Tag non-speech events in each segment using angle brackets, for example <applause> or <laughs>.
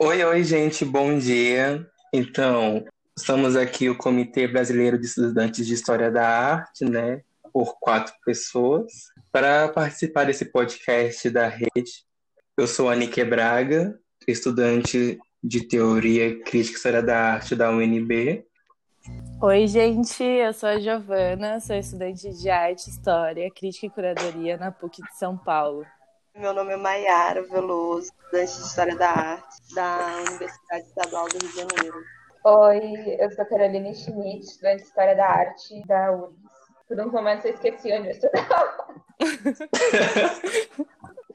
Oi, oi, gente, bom dia. Então, estamos aqui o Comitê Brasileiro de Estudantes de História da Arte, né, por quatro pessoas, para participar desse podcast da rede. Eu sou a Nike Braga, estudante de Teoria Crítica e História da Arte da UNB. Oi, gente, eu sou a Giovana, sou estudante de Arte, História, Crítica e Curadoria na PUC de São Paulo. Meu nome é Maiara Veloso, estudante de História da Arte da Universidade Estadual do Rio de Janeiro. Oi, eu sou Caroline Schmidt, estudante de História da Arte da URGS. Por um momento eu esqueci onde eu estudava. <laughs>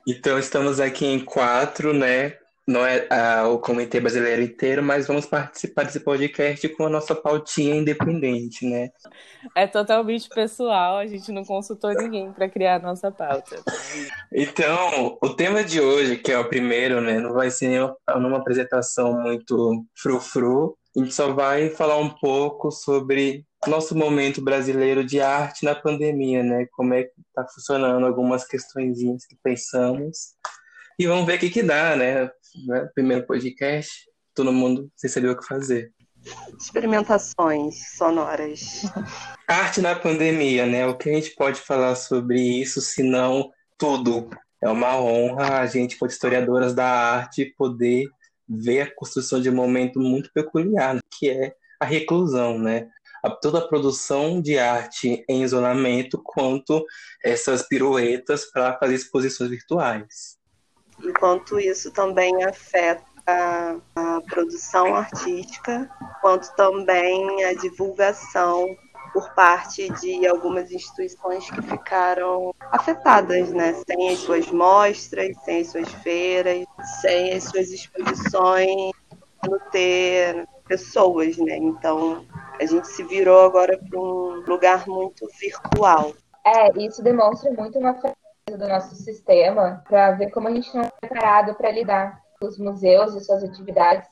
então estamos aqui em quatro, né? Não é ah, o Comitê Brasileiro inteiro, mas vamos participar desse podcast com a nossa pautinha independente, né? É totalmente pessoal, a gente não consultou ninguém para criar a nossa pauta. Então, o tema de hoje, que é o primeiro, né, não vai ser numa apresentação muito frufru, a gente só vai falar um pouco sobre nosso momento brasileiro de arte na pandemia, né? Como é que está funcionando algumas questõezinhas que pensamos. E vamos ver o que, que dá, né? Primeiro podcast, todo mundo sem saber o que fazer. Experimentações sonoras. Arte na pandemia, né? O que a gente pode falar sobre isso, se não tudo? É uma honra a gente, como historiadoras da arte, poder ver a construção de um momento muito peculiar, que é a reclusão, né? A, toda a produção de arte em isolamento, quanto essas piruetas para fazer exposições virtuais. Enquanto isso também afeta a, produção artística, quanto também a divulgação por parte de algumas instituições que ficaram afetadas, né? Sem as suas mostras, sem as suas feiras, sem as suas exposições, não ter pessoas, né? Então a gente se virou agora para um lugar muito virtual. É, isso demonstra muito uma do nosso sistema para ver como a gente não é preparado para lidar com os museus e suas atividades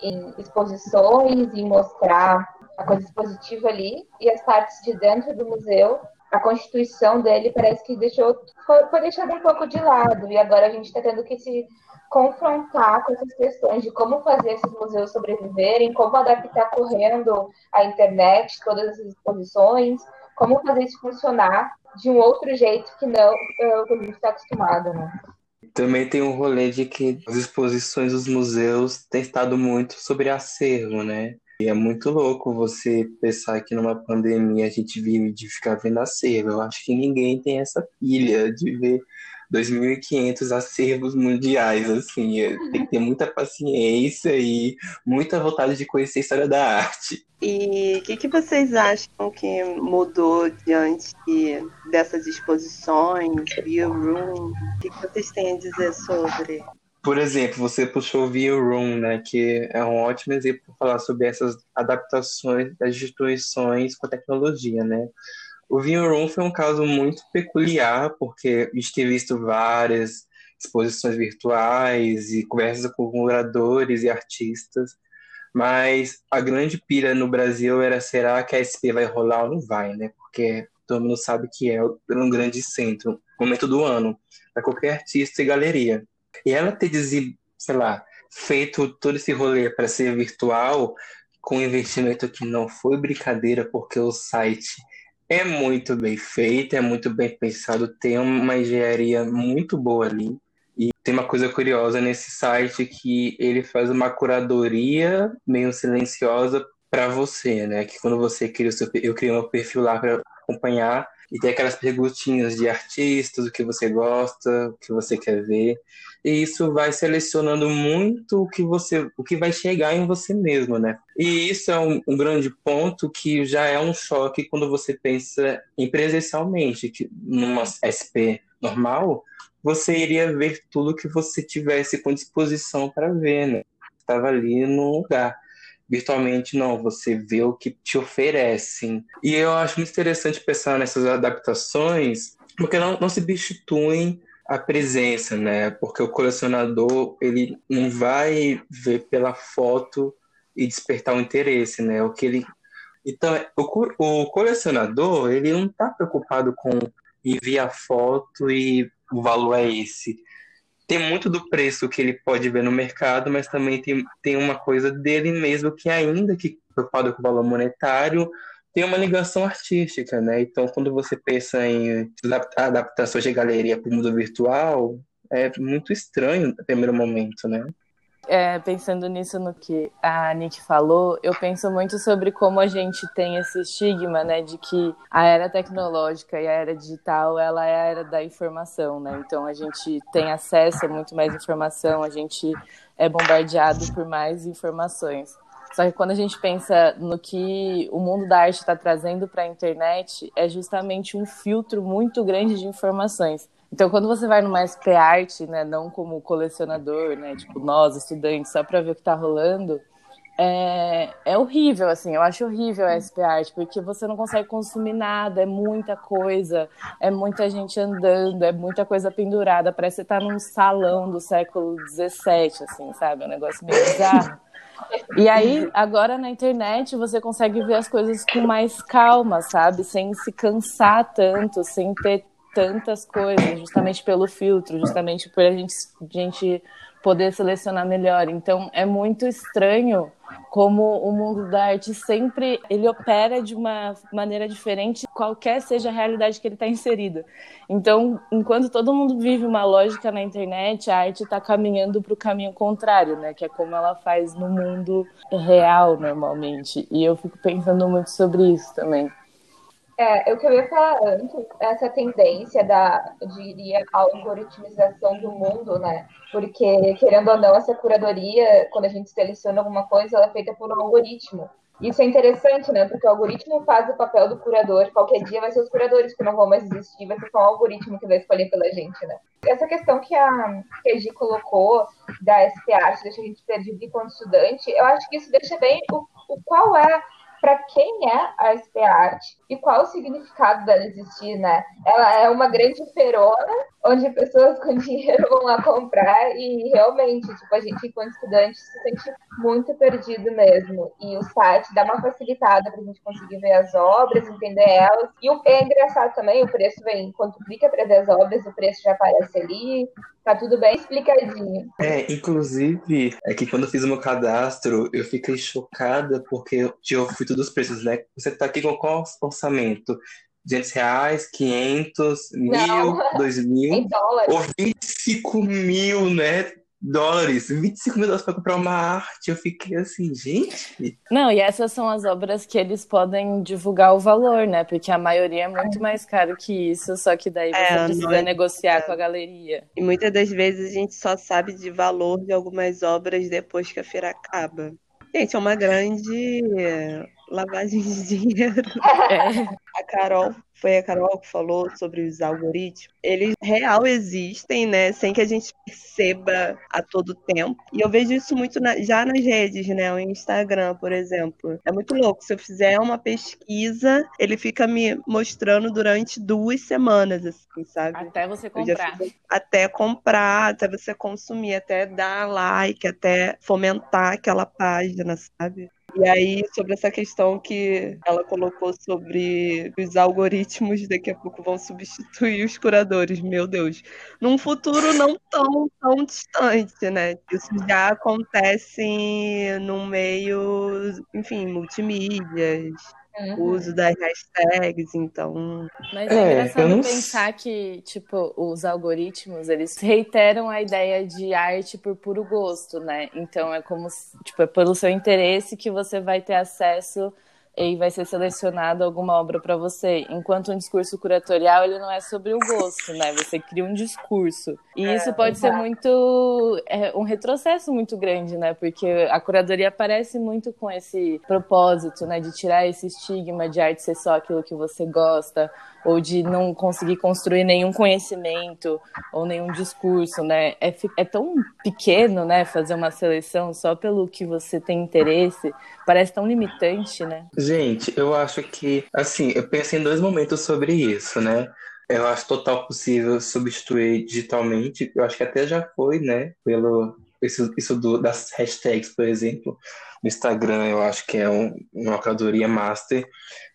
em exposições e mostrar a coisa expositiva ali e as partes de dentro do museu, a constituição dele parece que deixou foi, foi deixado um pouco de lado e agora a gente está tendo que se confrontar com essas questões de como fazer esses museus sobreviverem, como adaptar correndo a internet, todas essas exposições, como fazer isso funcionar de um outro jeito que não o que a gente está acostumado, né? Também tem um rolê de que as exposições dos museus têm estado muito sobre acervo, né? E é muito louco você pensar que numa pandemia a gente vive de ficar vendo acervo. Eu acho que ninguém tem essa pilha de ver 2.500 acervos mundiais, assim. Tem que ter muita paciência e muita vontade de conhecer a história da arte. E o que, que, vocês acham que mudou diante dessas exposições, View Room? O que, que vocês têm a dizer sobre? Por exemplo, você puxou o View Room, né, que é um ótimo exemplo para falar sobre essas adaptações das instituições com a tecnologia, né? O View Room foi um caso muito peculiar, porque a gente tem visto várias exposições virtuais e conversas com curadores e artistas, mas a grande pira no Brasil era será que a SP vai rolar ou não vai, né? Porque todo mundo sabe que é um grande centro, momento do ano, para qualquer artista e galeria. E ela ter, sei lá, feito todo esse rolê para ser virtual, com investimento que não foi brincadeira, porque o site é muito bem feito, é muito bem pensado, tem uma engenharia muito boa ali. E tem uma coisa curiosa nesse site que ele faz uma curadoria meio silenciosa para você, né? Que quando você cria o seu, eu criei um perfil lá para acompanhar e tem aquelas perguntinhas de artistas, o que você gosta, o que você quer ver. E isso vai selecionando muito o que você, o que vai chegar em você mesmo, né? E isso é um, um grande ponto que já é um choque quando você pensa em presencialmente, que numa SP normal, você iria ver tudo que você tivesse com disposição para ver, né? Estava ali no lugar virtualmente não, você vê o que te oferecem. E eu acho muito interessante pensar nessas adaptações, porque não, não substituem a presença, né? Porque o colecionador, ele não vai ver pela foto e despertar o interesse, né? O que ele então, o colecionador, ele não está preocupado com enviar foto e o valor é esse tem muito do preço que ele pode ver no mercado, mas também tem, tem uma coisa dele mesmo que ainda que preocupado com o valor monetário, tem uma ligação artística, né? Então, quando você pensa em adaptações de galeria para o mundo virtual, é muito estranho no primeiro momento, né? É, pensando nisso no que a Nick falou, eu penso muito sobre como a gente tem esse estigma, né, de que a era tecnológica e a era digital, ela é a era da informação, né? Então a gente tem acesso a muito mais informação, a gente é bombardeado por mais informações. Só que quando a gente pensa no que o mundo da arte está trazendo para a internet, é justamente um filtro muito grande de informações. Então, quando você vai numa SP Art, né, não como colecionador, né, tipo nós, estudantes, só para ver o que está rolando, é, é horrível, assim, eu acho horrível a SP Art, porque você não consegue consumir nada, é muita coisa, é muita gente andando, é muita coisa pendurada, parece que você tá num salão do século XVII, assim, sabe? É um negócio meio bizarro. E aí, agora na internet, você consegue ver as coisas com mais calma, sabe? Sem se cansar tanto, sem ter tantas coisas, justamente pelo filtro, justamente por a gente, a gente poder selecionar melhor. Então, é muito estranho como o mundo da arte sempre ele opera de uma maneira diferente, qualquer seja a realidade que ele está inserido. Então, enquanto todo mundo vive uma lógica na internet, a arte está caminhando para o caminho contrário, né? Que é como ela faz no mundo real normalmente. E eu fico pensando muito sobre isso também. É, o que eu ia falar antes, essa tendência da, eu diria, algoritmização do mundo, né? Porque, querendo ou não, essa curadoria, quando a gente seleciona alguma coisa, ela é feita por um algoritmo. Isso é interessante, né? Porque o algoritmo faz o papel do curador. Qualquer dia vai ser os curadores que não vão mais existir, vai ser só o algoritmo que vai escolher pela gente, né? Essa questão que a, que a colocou da SPA, deixa a gente perdido enquanto estudante, eu acho que isso deixa bem o, o qual é para quem é a SP Art e qual o significado dela existir, né? Ela é uma grande feirona, onde pessoas com <laughs> dinheiro vão lá comprar e realmente, tipo, a gente, enquanto estudante, se sente muito perdido mesmo. E o site dá uma facilitada para a gente conseguir ver as obras, entender elas. E é engraçado também, o preço vem, quando tu clica para ver as obras, o preço já aparece ali, tá tudo bem explicadinho. É, inclusive, é que quando eu fiz o meu cadastro, eu fiquei chocada porque eu fui todos os preços, né? Você tá aqui com qual orçamento? 200 reais, 500, Não. <laughs> mil, 2 mil, em dólares. ou 25 mil, né? Dólares, 25 mil dólares para comprar uma arte. Eu fiquei assim, gente. Não, e essas são as obras que eles podem divulgar o valor, né? Porque a maioria é muito mais caro que isso, só que daí você é, precisa é... negociar com a galeria. E muitas das vezes a gente só sabe de valor de algumas obras depois que a feira acaba. Gente, é uma grande lavagem de <laughs> dinheiro. É. A Carol foi a Carol que falou sobre os algoritmos, eles real existem, né, sem que a gente perceba a todo tempo. E eu vejo isso muito na, já nas redes, né, o Instagram, por exemplo. É muito louco. Se eu fizer uma pesquisa, ele fica me mostrando durante duas semanas, assim, sabe? Até você comprar. Fico, até comprar, até você consumir, até dar like, até fomentar aquela página, sabe? E aí, sobre essa questão que ela colocou sobre os algoritmos daqui a pouco vão substituir os curadores, meu Deus. Num futuro não tão, tão distante, né? Isso já acontece no meio, enfim, multimídias Uhum. uso das hashtags, então. Mas é, é engraçado não... pensar que, tipo, os algoritmos, eles reiteram a ideia de arte por puro gosto, né? Então é como, tipo, é pelo seu interesse que você vai ter acesso e vai ser selecionado alguma obra para você. Enquanto um discurso curatorial, ele não é sobre o gosto, né? Você cria um discurso. E é, isso pode ser muito. É, um retrocesso muito grande, né? Porque a curadoria aparece muito com esse propósito, né? De tirar esse estigma de arte ser só aquilo que você gosta, ou de não conseguir construir nenhum conhecimento ou nenhum discurso, né? É, é tão pequeno, né? Fazer uma seleção só pelo que você tem interesse. Parece tão limitante, né? Gente, eu acho que, assim, eu pensei em dois momentos sobre isso, né? Eu acho total possível substituir digitalmente. Eu acho que até já foi, né? Pelo isso, isso do, das hashtags, por exemplo, no Instagram, eu acho que é um, uma curadoria master.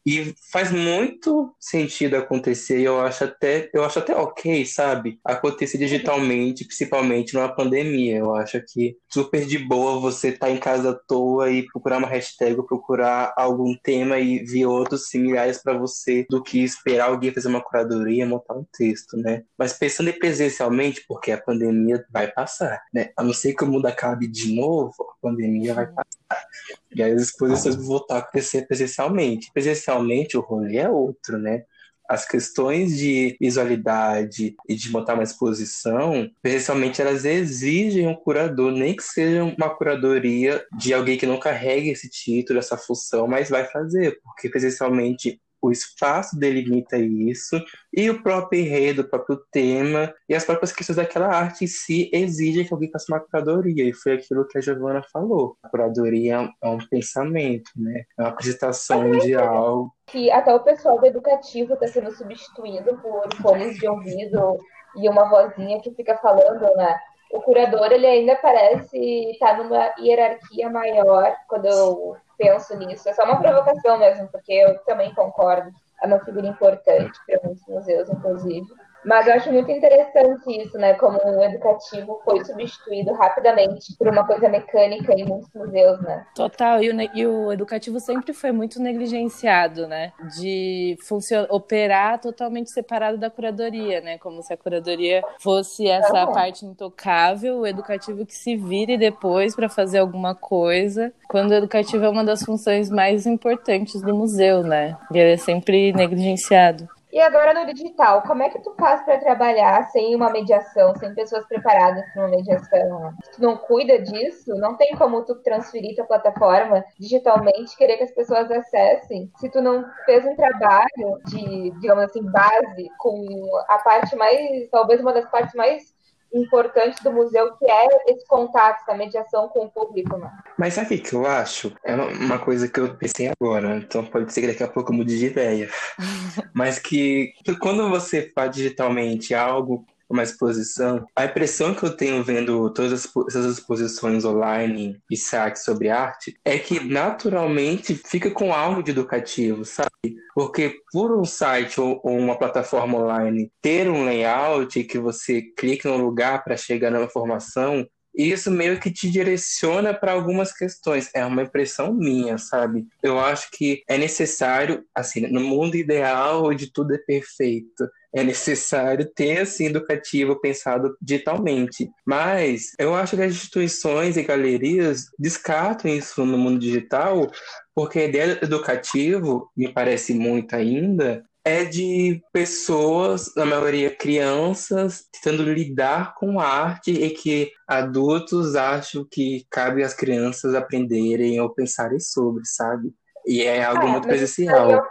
E faz muito sentido acontecer, eu acho até, eu acho até ok, sabe? Acontecer digitalmente, principalmente numa pandemia. Eu acho que super de boa você estar tá em casa à toa e procurar uma hashtag, procurar algum tema e ver outros similares para você do que esperar alguém fazer uma curadoria, montar um texto, né? Mas pensando em presencialmente, porque a pandemia vai passar, né? A não ser que o mundo acabe de novo, a pandemia vai passar. E as exposições vão voltar a acontecer presencialmente. Presencialmente o rolê é outro, né? as questões de visualidade e de montar uma exposição, presencialmente elas exigem um curador, nem que seja uma curadoria de alguém que não carregue esse título, essa função, mas vai fazer, porque presencialmente o espaço delimita isso, e o próprio enredo, o próprio tema, e as próprias questões daquela arte em si exigem que alguém faça uma curadoria, e foi aquilo que a Giovana falou. A curadoria é um pensamento, né? É uma apresentação de algo. Que até o pessoal do educativo está sendo substituído por fones de ouvido e uma vozinha que fica falando, né? O curador, ele ainda parece estar tá numa hierarquia maior quando eu penso nisso. É só uma provocação mesmo, porque eu também concordo. É uma figura importante para muitos museus, inclusive. Mas eu acho muito interessante isso, né? Como o educativo foi substituído rapidamente por uma coisa mecânica em muitos museus, né? Total. E o, e o educativo sempre foi muito negligenciado, né? De operar totalmente separado da curadoria, né? Como se a curadoria fosse essa uhum. parte intocável, o educativo que se vire depois para fazer alguma coisa, quando o educativo é uma das funções mais importantes do museu, né? E ele é sempre negligenciado. E agora no digital, como é que tu faz para trabalhar sem uma mediação, sem pessoas preparadas para uma mediação? Tu não cuida disso, não tem como tu transferir tua plataforma digitalmente, querer que as pessoas acessem. Se tu não fez um trabalho de, digamos assim, base com a parte mais, talvez uma das partes mais importante do museu, que é esse contato, essa mediação com o público. Né? Mas sabe o que eu acho? É uma coisa que eu pensei agora, então pode ser que daqui a pouco eu mude de ideia. <laughs> Mas que quando você faz digitalmente algo uma exposição. A impressão que eu tenho vendo todas essas exposições online e sites sobre arte é que naturalmente fica com algo de educativo, sabe? Porque por um site ou, uma plataforma online ter um layout que você clica no lugar para chegar na informação, isso meio que te direciona para algumas questões. É uma impressão minha, sabe? Eu acho que é necessário, assim, no mundo ideal onde tudo é perfeito, é necessário ter assim educativo pensado digitalmente. Mas eu acho que as instituições e galerias descartam isso no mundo digital, porque a ideia educativo, me parece muito ainda, é de pessoas, na maioria crianças, tentando lidar com a arte e que adultos acham que cabe às crianças aprenderem ou pensarem sobre, sabe? E é algo é, muito presencial.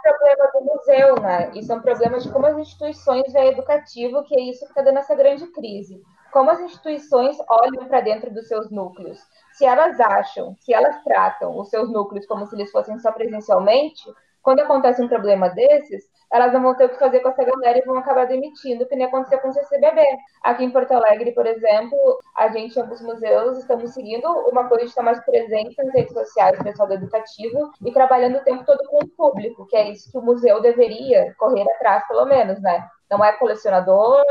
É museu, né? Isso é um problema de como as instituições veem educativo, que é isso que está dando essa grande crise. Como as instituições olham para dentro dos seus núcleos. Se elas acham, se elas tratam os seus núcleos como se eles fossem só presencialmente, quando acontece um problema desses, elas não vão ter o que fazer com essa galera e vão acabar demitindo, que nem aconteceu com o CCBB. Aqui em Porto Alegre, por exemplo, a gente, em alguns museus, estamos seguindo uma coisa de estar mais presente nas redes sociais, pessoal do educativo, e trabalhando o tempo todo com o público, que é isso que o museu deveria correr atrás, pelo menos, né? Não é colecionador,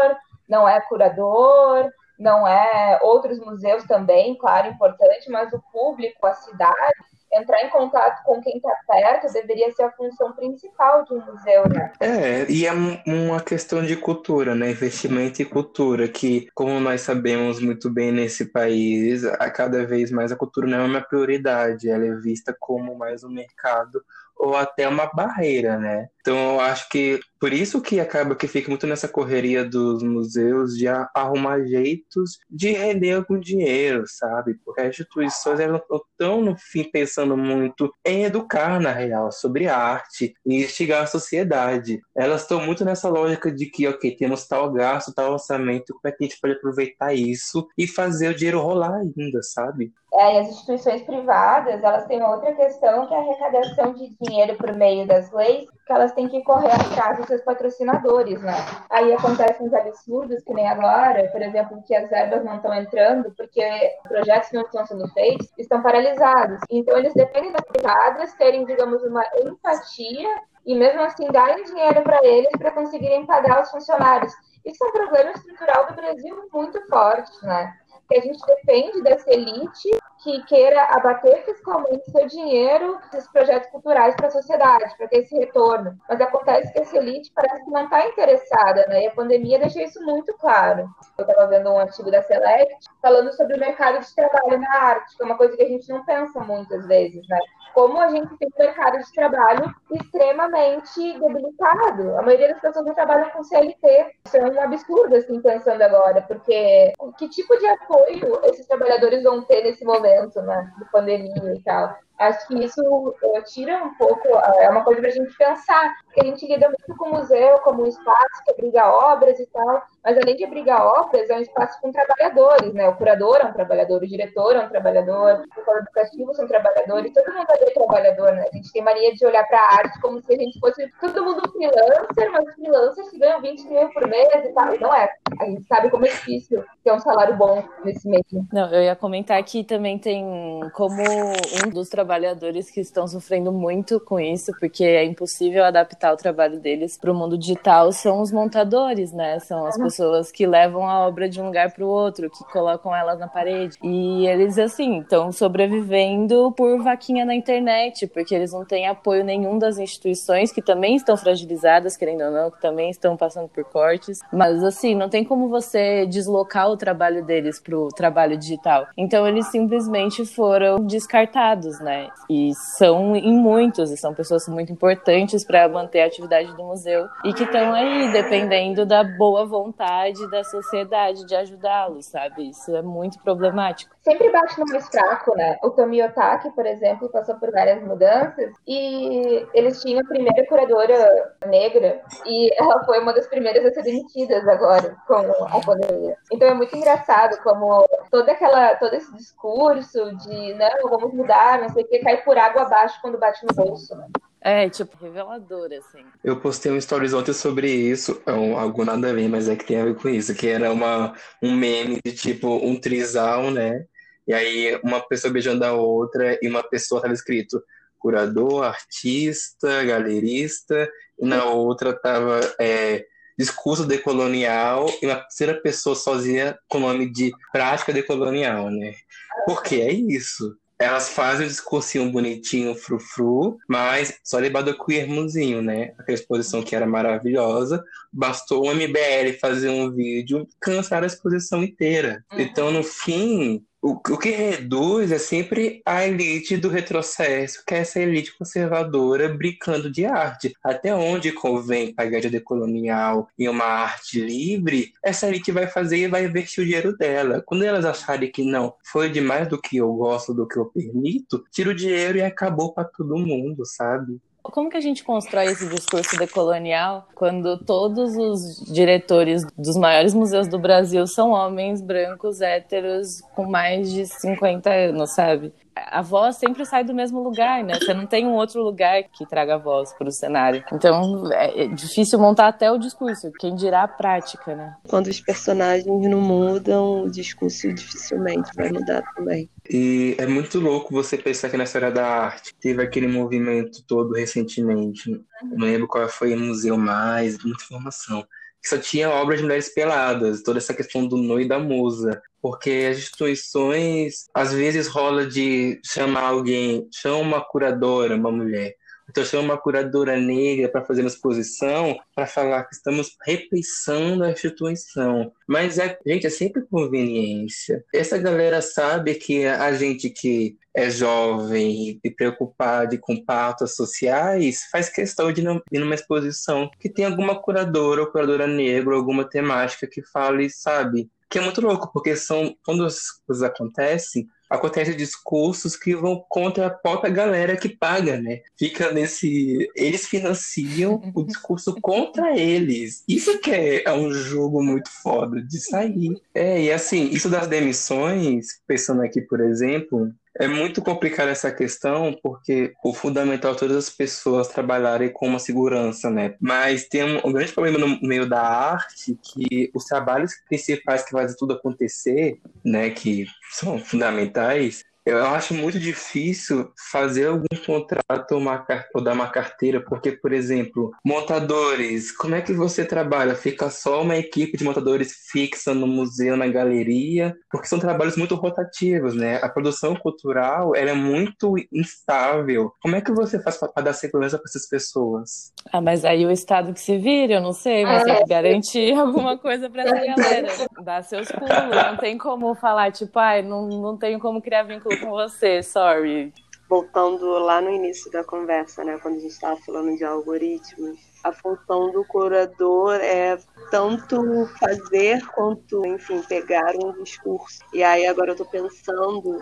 não é curador, não é outros museus também, claro, importante, mas o público, a cidade, entrar em contato com quem está perto deveria ser a função principal de um museu, né? É, e é uma questão de cultura, né? Investimento em cultura, que, como nós sabemos muito bem nesse país, a cada vez mais a cultura não é uma prioridade, ela é vista como mais um mercado ou até uma barreira, né? Então eu acho que por isso que acaba que fica muito nessa correria dos museus de arrumar jeitos de render algum dinheiro, sabe? Porque as instituições elas estão no fim pensando muito em educar na real sobre arte e instigar a sociedade. Elas estão muito nessa lógica de que, ok, temos tal gasto, tal orçamento, como é que a gente pode aproveitar isso e fazer o dinheiro rolar ainda, sabe? É, as instituições privadas, elas têm outra questão que é a arrecadação de dinheiro por meio das leis, que elas têm que correr atrás dos seus patrocinadores, né? Aí acontecem uns absurdos, que nem agora, por exemplo, que as verbas não estão entrando porque projetos não estão sendo feitos, estão paralisados. Então, eles dependem das privadas terem, digamos, uma empatia e mesmo assim darem dinheiro para eles para conseguirem pagar os funcionários. Isso é um problema estrutural do Brasil muito forte, né? Que a gente depende dessa elite que queira abater fiscalmente seu dinheiro esses projetos culturais para a sociedade, para ter esse retorno. Mas acontece que essa elite parece que não está interessada, né? E a pandemia deixou isso muito claro. Eu estava vendo um artigo da Select falando sobre o mercado de trabalho na arte, que é uma coisa que a gente não pensa muitas vezes, né? Como a gente tem um mercado de trabalho extremamente debilitado. A maioria das pessoas não trabalham com CLT. Isso é um absurdo, assim, pensando agora, porque que tipo de apoio esses trabalhadores vão ter nesse momento? Momento, né, de pandemia e tal. Acho que isso uh, tira um pouco, uh, é uma coisa para a gente pensar, porque a gente lida muito com o museu como um espaço que abriga obras e tal, mas além de abrigar obras, é um espaço com trabalhadores, né? O curador é um trabalhador, o diretor é um trabalhador, o psicólogo educativo são trabalhadores, todo mundo é trabalhador, né? A gente tem mania de olhar para a arte como se a gente fosse todo mundo freelancer, mas freelancers que ganham 20 mil por mês e tal, e não é. A gente sabe como é difícil ter um salário bom nesse meio. Não, eu ia comentar que também tem como um dos trabalhadores que estão sofrendo muito com isso, porque é impossível adaptar o trabalho deles para o mundo digital, são os montadores, né? São as pessoas que levam a obra de um lugar para o outro, que colocam elas na parede. E eles, assim, estão sobrevivendo por vaquinha na internet, porque eles não têm apoio nenhum das instituições, que também estão fragilizadas, querendo ou não, que também estão passando por cortes. Mas, assim, não tem como você deslocar o trabalho deles para o trabalho digital. Então, eles simplesmente foram descartados, né? E são em muitos, e são pessoas muito importantes para manter a atividade do museu e que estão aí dependendo da boa vontade da sociedade de ajudá-los, sabe? Isso é muito problemático. Sempre bate no mais fraco, né? O Tomi Otaki, por exemplo, passou por várias mudanças e eles tinham a primeira curadora negra e ela foi uma das primeiras a ser demitidas agora com a pandemia. Então é muito engraçado como toda aquela, todo esse discurso de não, vamos mudar, não sei o que, cai por água abaixo quando bate no bolso, né? É, tipo, revelador, assim. Eu postei um stories ontem sobre isso, é um, algo nada a ver, mas é que tem a ver com isso, que era uma, um meme de tipo um trisal, né? E aí uma pessoa beijando a outra e uma pessoa tava escrito curador, artista, galerista, e na outra tava é, discurso decolonial e uma terceira pessoa sozinha com o nome de prática decolonial, né? Porque é isso elas fazem o discursinho bonitinho, frufru, mas só levado com o irmãozinho, né? Aquela exposição que era maravilhosa. Bastou o MBL fazer um vídeo, cansar a exposição inteira. Uhum. Então, no fim, o, o que reduz é sempre a elite do retrocesso, que é essa elite conservadora brincando de arte. Até onde convém pagar de decolonial e uma arte livre, essa elite vai fazer e vai investir o dinheiro dela. Quando elas acharem que não, foi demais do que eu gosto, do que eu permito, tira o dinheiro e acabou para todo mundo, sabe? Como que a gente constrói esse discurso decolonial quando todos os diretores dos maiores museus do Brasil são homens brancos, héteros, com mais de 50 anos, sabe? a voz sempre sai do mesmo lugar, né? Você não tem um outro lugar que traga a voz para o cenário. Então é difícil montar até o discurso, quem dirá a prática, né? Quando os personagens não mudam, o discurso dificilmente vai mudar também. E é muito louco você pensar que na história da arte teve aquele movimento todo recentemente. Não lembro qual foi o museu mais, muita informação que só tinha obras de mulheres peladas, toda essa questão do nu e da musa. Porque as instituições, às vezes rola de chamar alguém, chama uma curadora, uma mulher, então chama uma curadora negra para fazer uma exposição, para falar que estamos repensando a instituição. Mas, é, gente, é sempre conveniência. Essa galera sabe que a gente que é jovem e preocupado com pautas sociais, faz questão de ir numa exposição que tem alguma curadora ou curadora negra, alguma temática que fale, sabe? Que é muito louco, porque são quando as coisas acontecem, acontecem discursos que vão contra a própria galera que paga, né? Fica nesse. Eles financiam o discurso contra eles. Isso que é, é um jogo muito foda de sair. É, e assim, isso das demissões, pensando aqui, por exemplo, é muito complicada essa questão, porque o fundamental é todas as pessoas trabalharem com uma segurança, né? Mas tem um, um, grande problema no meio da arte, que os trabalhos principais que fazem tudo acontecer, né, que são fundamentais, Eu acho muito difícil fazer algum contrato ou, uma, ou dar uma carteira, porque, por exemplo, montadores, como é que você trabalha? Fica só uma equipe de montadores fixa no museu, na galeria, porque são trabalhos muito rotativos, né? A produção cultural ela é muito instável. Como é que você faz para dar segurança para essas pessoas? Ah, mas aí o Estado que se vire, eu não sei, mas tem que garantir <laughs> alguma coisa para essa <laughs> galera. Dar seus pulos, não tem como falar, tipo, ai, não, não tenho como criar vínculo com você, sorry. Voltando lá no início da conversa, né, quando a gente estava falando de algoritmos, a função do curador é tanto fazer quanto, enfim, pegar um discurso. E aí agora eu estou pensando,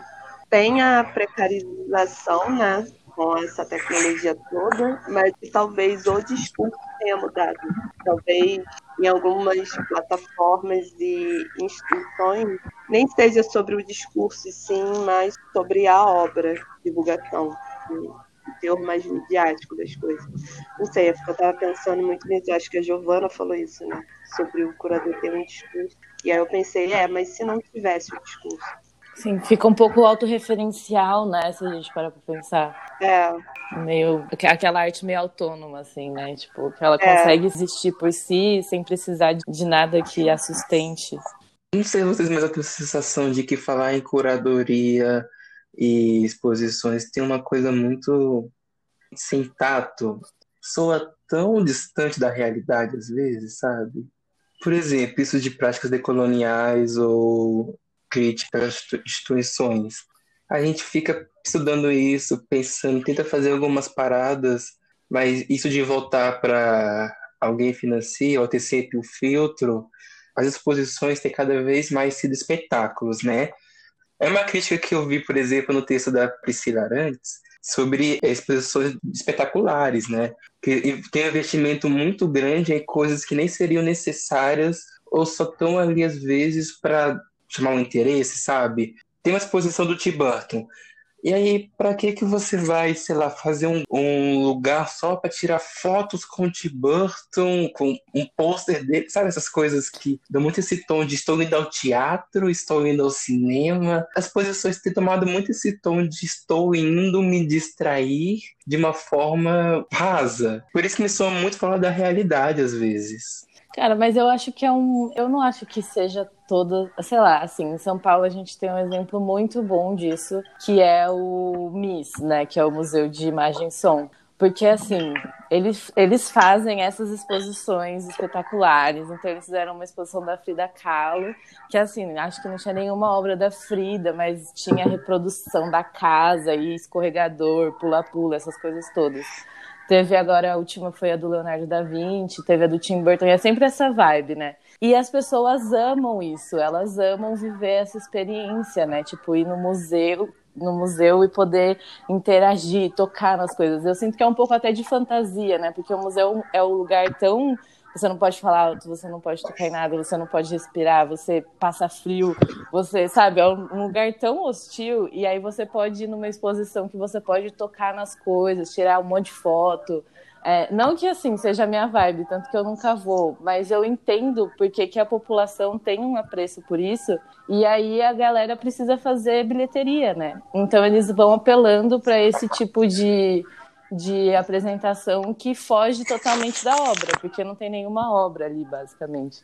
tem a precarização, né, com essa tecnologia toda, mas talvez o discurso tenha mudado. Talvez em algumas plataformas e instituições nem seja sobre o discurso, sim, mas sobre a obra, divulgação, o teor mais midiático das coisas. Não sei, eu estava pensando muito nisso, acho que a Giovana falou isso, né? Sobre o curador ter um discurso. E aí eu pensei, é, mas se não tivesse o discurso? Sim, fica um pouco autorreferencial, né? Se a gente parar pra pensar. É. Meio. Aquela arte meio autônoma, assim, né? Tipo, que ela é. consegue existir por si sem precisar de nada que a sustente. Não sei vocês, mas eu tenho a sensação de que falar em curadoria e exposições tem uma coisa muito sem tato. Soa tão distante da realidade às vezes, sabe? Por exemplo, isso de práticas decoloniais ou crítica às instituições. A gente fica estudando isso, pensando, tenta fazer algumas paradas, mas isso de voltar para alguém financia ou ter sempre o filtro, as exposições têm cada vez mais sido espetáculos, né? É uma crítica que eu vi, por exemplo, no texto da Priscila Arantes, sobre exposições espetaculares, né? Que tem um investimento muito grande em coisas que nem seriam necessárias ou só estão ali às vezes para chamar um interesse, sabe? Tem uma exposição do Tim Burton. E aí, para que que você vai, sei lá, fazer um, um lugar só para tirar fotos com o Tim Burton, com um pôster dele, sabe essas coisas que dão muito esse tom de estou indo ao teatro, estou indo ao cinema. As exposições têm tomado muito esse tom de estou indo me distrair de uma forma rasa. Por isso que me soa muito falar da realidade às vezes. Cara, mas eu acho que é um. Eu não acho que seja toda. Sei lá, assim, em São Paulo a gente tem um exemplo muito bom disso, que é o MIS, né? Que é o Museu de Imagem e Som. Porque, assim, eles, eles fazem essas exposições espetaculares. Então, eles fizeram uma exposição da Frida Kahlo, que, assim, acho que não tinha nenhuma obra da Frida, mas tinha reprodução da casa e escorregador, pula-pula, essas coisas todas. Teve agora, a última foi a do Leonardo da Vinci, teve a do Tim Burton, e é sempre essa vibe, né? E as pessoas amam isso, elas amam viver essa experiência, né? Tipo, ir no museu, no museu e poder interagir, tocar nas coisas. Eu sinto que é um pouco até de fantasia, né? Porque o museu é um lugar tão você não pode falar alto, você não pode tocar em nada, você não pode respirar, você passa frio, você, sabe, é um lugar tão hostil, e aí você pode ir numa exposição que você pode tocar nas coisas, tirar um monte de foto. É, não que assim seja a minha vibe, tanto que eu nunca vou, mas eu entendo porque que a população tem um apreço por isso, e aí a galera precisa fazer bilheteria, né? Então eles vão apelando para esse tipo de de apresentação que foge totalmente da obra, porque não tem nenhuma obra ali, basicamente.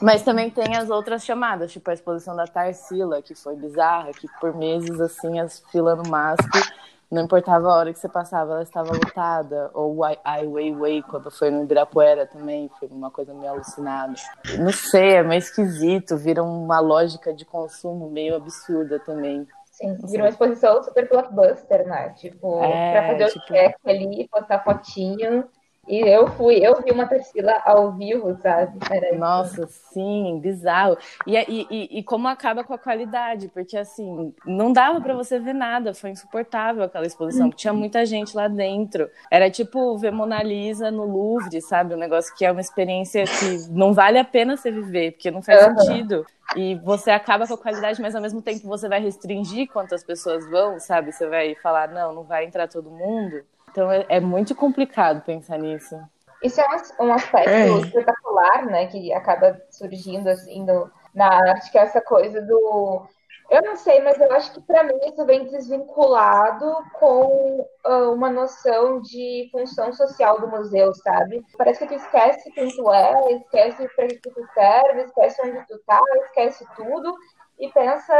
Mas também tem as outras chamadas, tipo a exposição da Tarsila, que foi bizarra, que por meses, assim, as fila no MASP, não importava a hora que você passava, ela estava lotada. Ou Ai Weiwei, quando foi no Ibirapuera também, foi uma coisa meio alucinada. Não sei, é meio esquisito, vira uma lógica de consumo meio absurda também. Sim, virou uma exposição super blockbuster, né? Tipo, é, pra fazer tipo... o check ali, postar fotinho. E eu fui, eu vi uma Tarsila ao vivo, sabe? Era Nossa, isso. sim, bizarro. E, e, e, como acaba com a qualidade, porque assim, não dava para você ver nada, foi insuportável aquela exposição, tinha muita gente lá dentro. Era tipo ver Mona Lisa no Louvre, sabe? Um negócio que é uma experiência que não vale a pena você viver, porque não faz uhum. sentido. E você acaba com a qualidade, mas ao mesmo tempo você vai restringir quantas pessoas vão, sabe? Você vai falar, não, não vai entrar todo mundo. Então é, é muito complicado pensar nisso. Isso é um, um aspecto é. espetacular, né? Que acaba surgindo assim no, na arte, que é essa coisa do Eu não sei, mas eu acho que para mim isso vem desvinculado com uh, uma noção de função social do museu, sabe? Parece que tu esquece quem tu é, esquece para que tu serve, esquece onde tu tá, esquece tudo e pensa,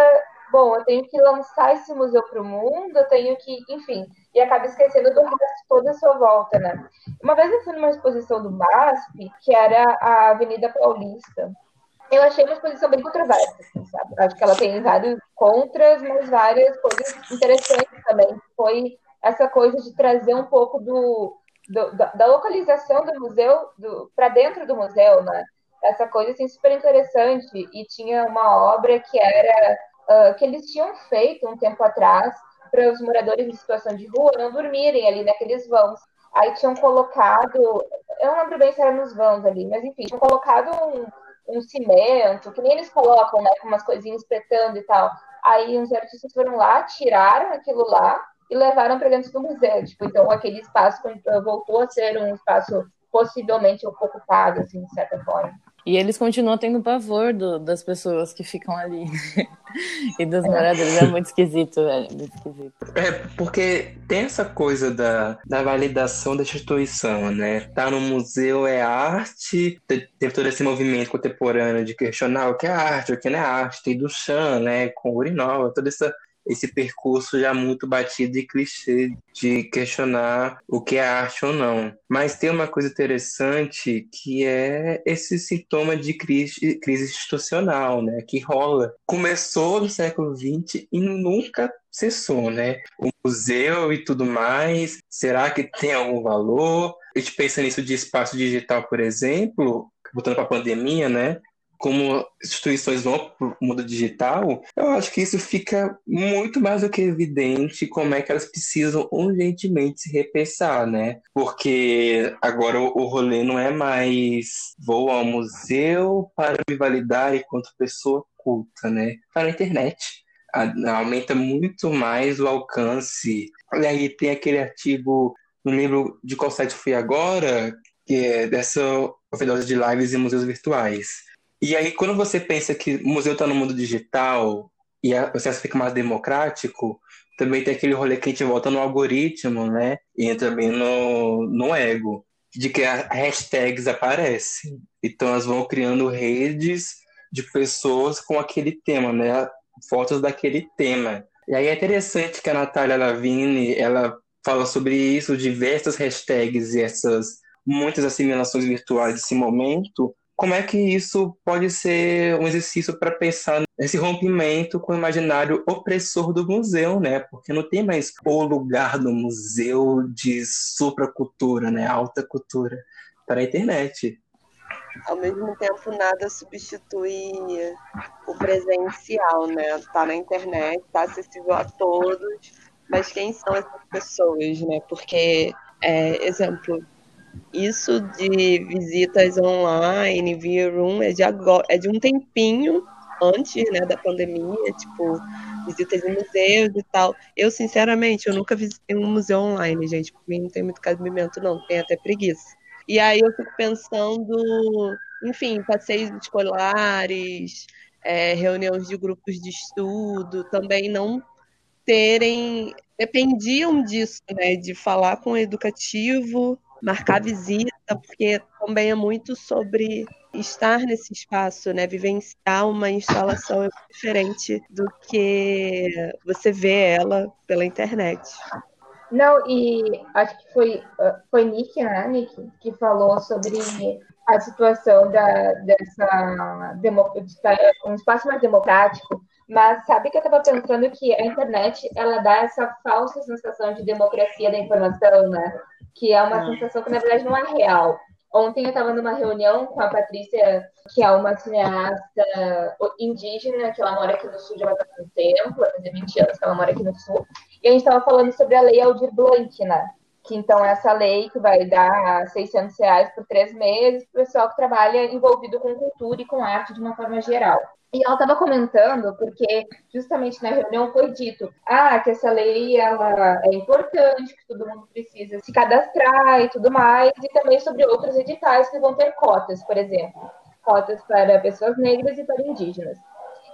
bom, eu tenho que lançar esse museu para o mundo, eu tenho que, enfim, e acaba esquecendo do resto toda a sua volta, né? Uma vez eu fui numa exposição do MASP, que era a Avenida Paulista, eu achei uma exposição bem controversa, assim, sabe? Acho que ela tem vários contras, mas várias coisas interessantes também. Foi essa coisa de trazer um pouco do, do da, da, localização do museu para dentro do museu, né? Essa coisa assim, super interessante. E tinha uma obra que era uh, que eles tinham feito um tempo atrás para os moradores em situação de rua não dormirem ali naqueles vãos. Aí tinham colocado, eu não lembro bem se era nos vãos ali, mas enfim, tinham colocado um um cimento, que nem eles colocam, né, com umas coisinhas espetando e tal. Aí uns artistas foram lá, tiraram aquilo lá e levaram para dentro do museu. Tipo, então aquele espaço voltou a ser um espaço possivelmente ocupado, assim, de certa forma. E eles continuam tendo pavor do, das pessoas que ficam ali. <laughs> e dos moradores. É muito esquisito, velho. Muito esquisito. É, porque tem essa coisa da, da validação da instituição, né? Tá no museu é arte, tem todo esse movimento contemporâneo de questionar o que é arte, o que não é arte. Tem Duchamp, né? Com Urinova, toda essa esse percurso já muito batido e clichê de questionar o que é arte ou não. Mas tem uma coisa interessante que é esse sintoma de crise, crise institucional, né, que rola. Começou no século XX e nunca cessou, né? O museu e tudo mais, será que tem algum valor? A gente pensa nisso de espaço digital, por exemplo, voltando para a pandemia, né? Como instituições vão para o mundo digital, eu acho que isso fica muito mais do que evidente como é que elas precisam urgentemente se repensar, né? Porque agora o rolê não é mais vou ao museu para me validar enquanto pessoa culta, né? Está na internet. Aumenta muito mais o alcance. E aí tem aquele artigo, não lembro de qual site foi agora, que é dessa overdose de lives em museus virtuais e aí, quando você pensa que o museu está no mundo digital e o acesso fica mais democrático, também tem aquele rolê que a gente volta no algoritmo, né? E também no, no ego, de que as hashtags aparecem. Então, elas vão criando redes de pessoas com aquele tema, né? Fotos daquele tema. E aí é interessante que a Natália Lavigne, ela fala sobre isso, diversas hashtags e essas muitas assimilações virtuais desse momento, como é que isso pode ser um exercício para pensar nesse rompimento com o imaginário opressor do museu, né? Porque não tem mais o lugar do museu de supracultura, né? Alta cultura para a internet. Ao mesmo tempo, nada substitui o presencial, né? Tá na internet, tá acessível a todos, mas quem são essas pessoas, né? Porque, é, exemplo, isso de visitas online, via room, é de, agora, é de um tempinho antes né, da pandemia, tipo, visitas em museus e tal. Eu, sinceramente, eu nunca visitei um museu online, gente. Por mim não tem muito cabimento, não. Tem até preguiça. E aí eu fico pensando, enfim, passeios escolares, é, reuniões de grupos de estudo, também não terem dependiam disso, né, de falar com o educativo marcar visita, porque também é muito sobre estar nesse espaço, né? Vivenciar uma instalação é diferente do que você vê ela pela internet. Não, e acho que foi, foi Nick, né, Nick, que falou sobre a situação da, dessa de um espaço mais democrático, mas sabe que eu estava pensando que a internet ela dá essa falsa sensação de democracia da informação, né? Que é uma sensação que na verdade não é real. Ontem eu estava numa reunião com a Patrícia, que é uma cineasta indígena, que ela mora aqui no sul de há muito tempo, há 20 anos que ela mora aqui no sul, e a gente estava falando sobre a lei Aldir Blanc, né? Que então é essa lei que vai dar 600 reais por três meses para o pessoal que trabalha envolvido com cultura e com arte de uma forma geral. E ela estava comentando, porque justamente na reunião foi dito ah, que essa lei ela é importante, que todo mundo precisa se cadastrar e tudo mais, e também sobre outros editais que vão ter cotas, por exemplo, cotas para pessoas negras e para indígenas.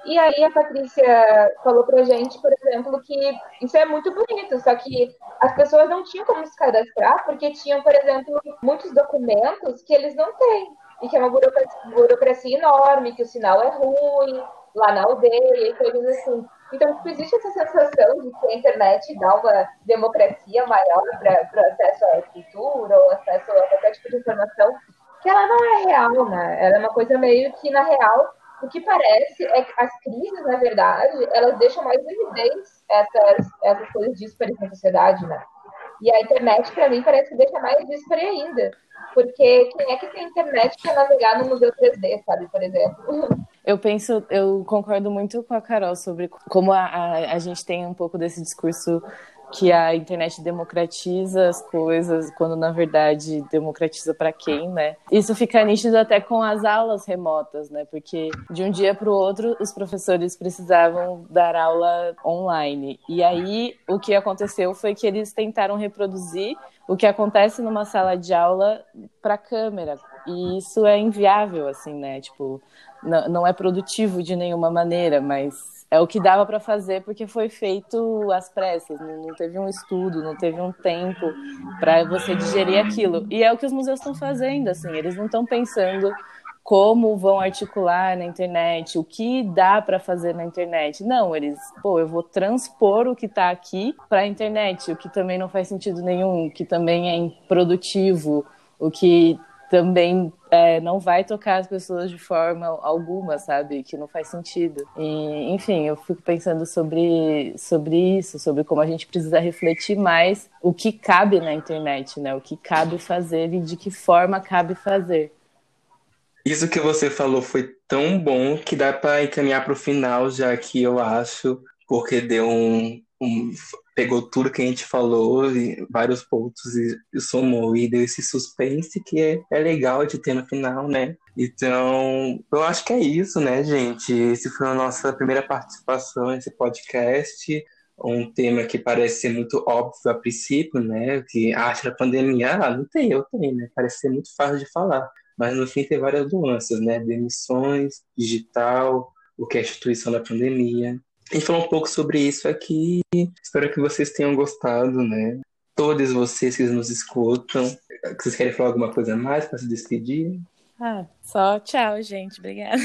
E aí a Patrícia falou pra gente, por exemplo, que isso é muito bonito, só que as pessoas não tinham como se cadastrar porque tinham, por exemplo, muitos documentos que eles não têm. E que é uma burocracia, burocracia enorme, que o sinal é ruim, lá na aldeia e coisas assim. Então, tipo, existe essa sensação de que a internet dá uma democracia maior para acesso à cultura ou acesso a qualquer tipo de informação, que ela não é real, né? Ela é uma coisa meio que, na real, o que parece é que as crises, na verdade, elas deixam mais evidentes essas, essas coisas díspares na sociedade, né? E a internet, para mim, parece que deixa mais díspare ainda. Porque quem é que tem internet para navegar no Museu 3D, sabe, por exemplo? Eu penso, eu concordo muito com a Carol sobre como a, a, a gente tem um pouco desse discurso que a internet democratiza as coisas, quando na verdade democratiza para quem, né? Isso fica nítido até com as aulas remotas, né? Porque de um dia para o outro os professores precisavam dar aula online. E aí o que aconteceu foi que eles tentaram reproduzir o que acontece numa sala de aula para câmera. E isso é inviável, assim, né? Tipo, não, não é produtivo de nenhuma maneira, mas é o que dava para fazer porque foi feito às pressas, não, não, teve um estudo, não teve um tempo para você digerir aquilo. E é o que os museus estão fazendo, assim, eles não estão pensando como vão articular na internet, o que dá para fazer na internet. Não, eles, pô, eu vou transpor o que está aqui para a internet, o que também não faz sentido nenhum, o que também é improdutivo, o que também é, não vai tocar as pessoas de forma alguma, sabe? Que não faz sentido. E, enfim, eu fico pensando sobre, sobre isso, sobre como a gente precisa refletir mais o que cabe na internet, né? O que cabe fazer e de que forma cabe fazer. Isso que você falou foi tão bom que dá para encaminhar para o final, já que eu acho, porque deu um, um, pegou tudo que a gente falou, vários pontos e, e somou e deu esse suspense que é, é legal de ter no final, né? Então, eu acho que é isso, né, gente? Esse foi a nossa primeira participação nesse podcast. Um tema que parece ser muito óbvio a princípio, né? Que da pandemia, ah, não tem, eu tenho, né? Parece ser muito fácil de falar. Mas no fim tem várias nuances, né? Demissões, digital, o que é a instituição da pandemia, a gente falou um pouco sobre isso aqui. Espero que vocês tenham gostado, né? Todos vocês que nos escutam. Vocês querem falar alguma coisa mais para se despedir? Ah, só tchau, gente. Obrigada. <laughs>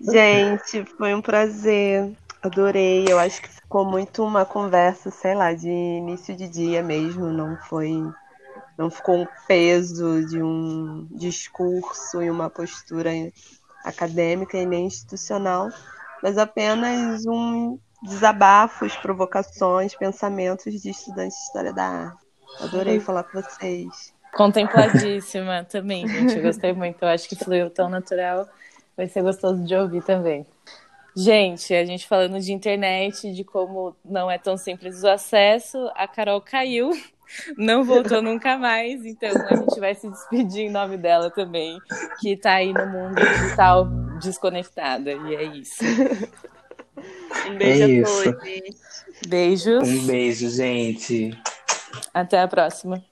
gente, foi um prazer. Adorei. Eu acho que ficou muito uma conversa, sei lá, de início de dia mesmo. Não foi. Não ficou um peso de um discurso e uma postura acadêmica e nem institucional mas apenas um desabafos, provocações, pensamentos de estudantes de História da Arte. Adorei falar com vocês. Contempladíssima também, gente. Eu gostei muito. Eu acho que fluiu tão natural. Vai ser gostoso de ouvir também. Gente, a gente falando de internet, de como não é tão simples o acesso, a Carol caiu, não voltou nunca mais, então a gente vai se despedir em nome dela também, que tá aí no mundo digital desconectada, e é isso. Um <laughs> beijo é a todos. Beijos. Um beijo, gente. Até a próxima.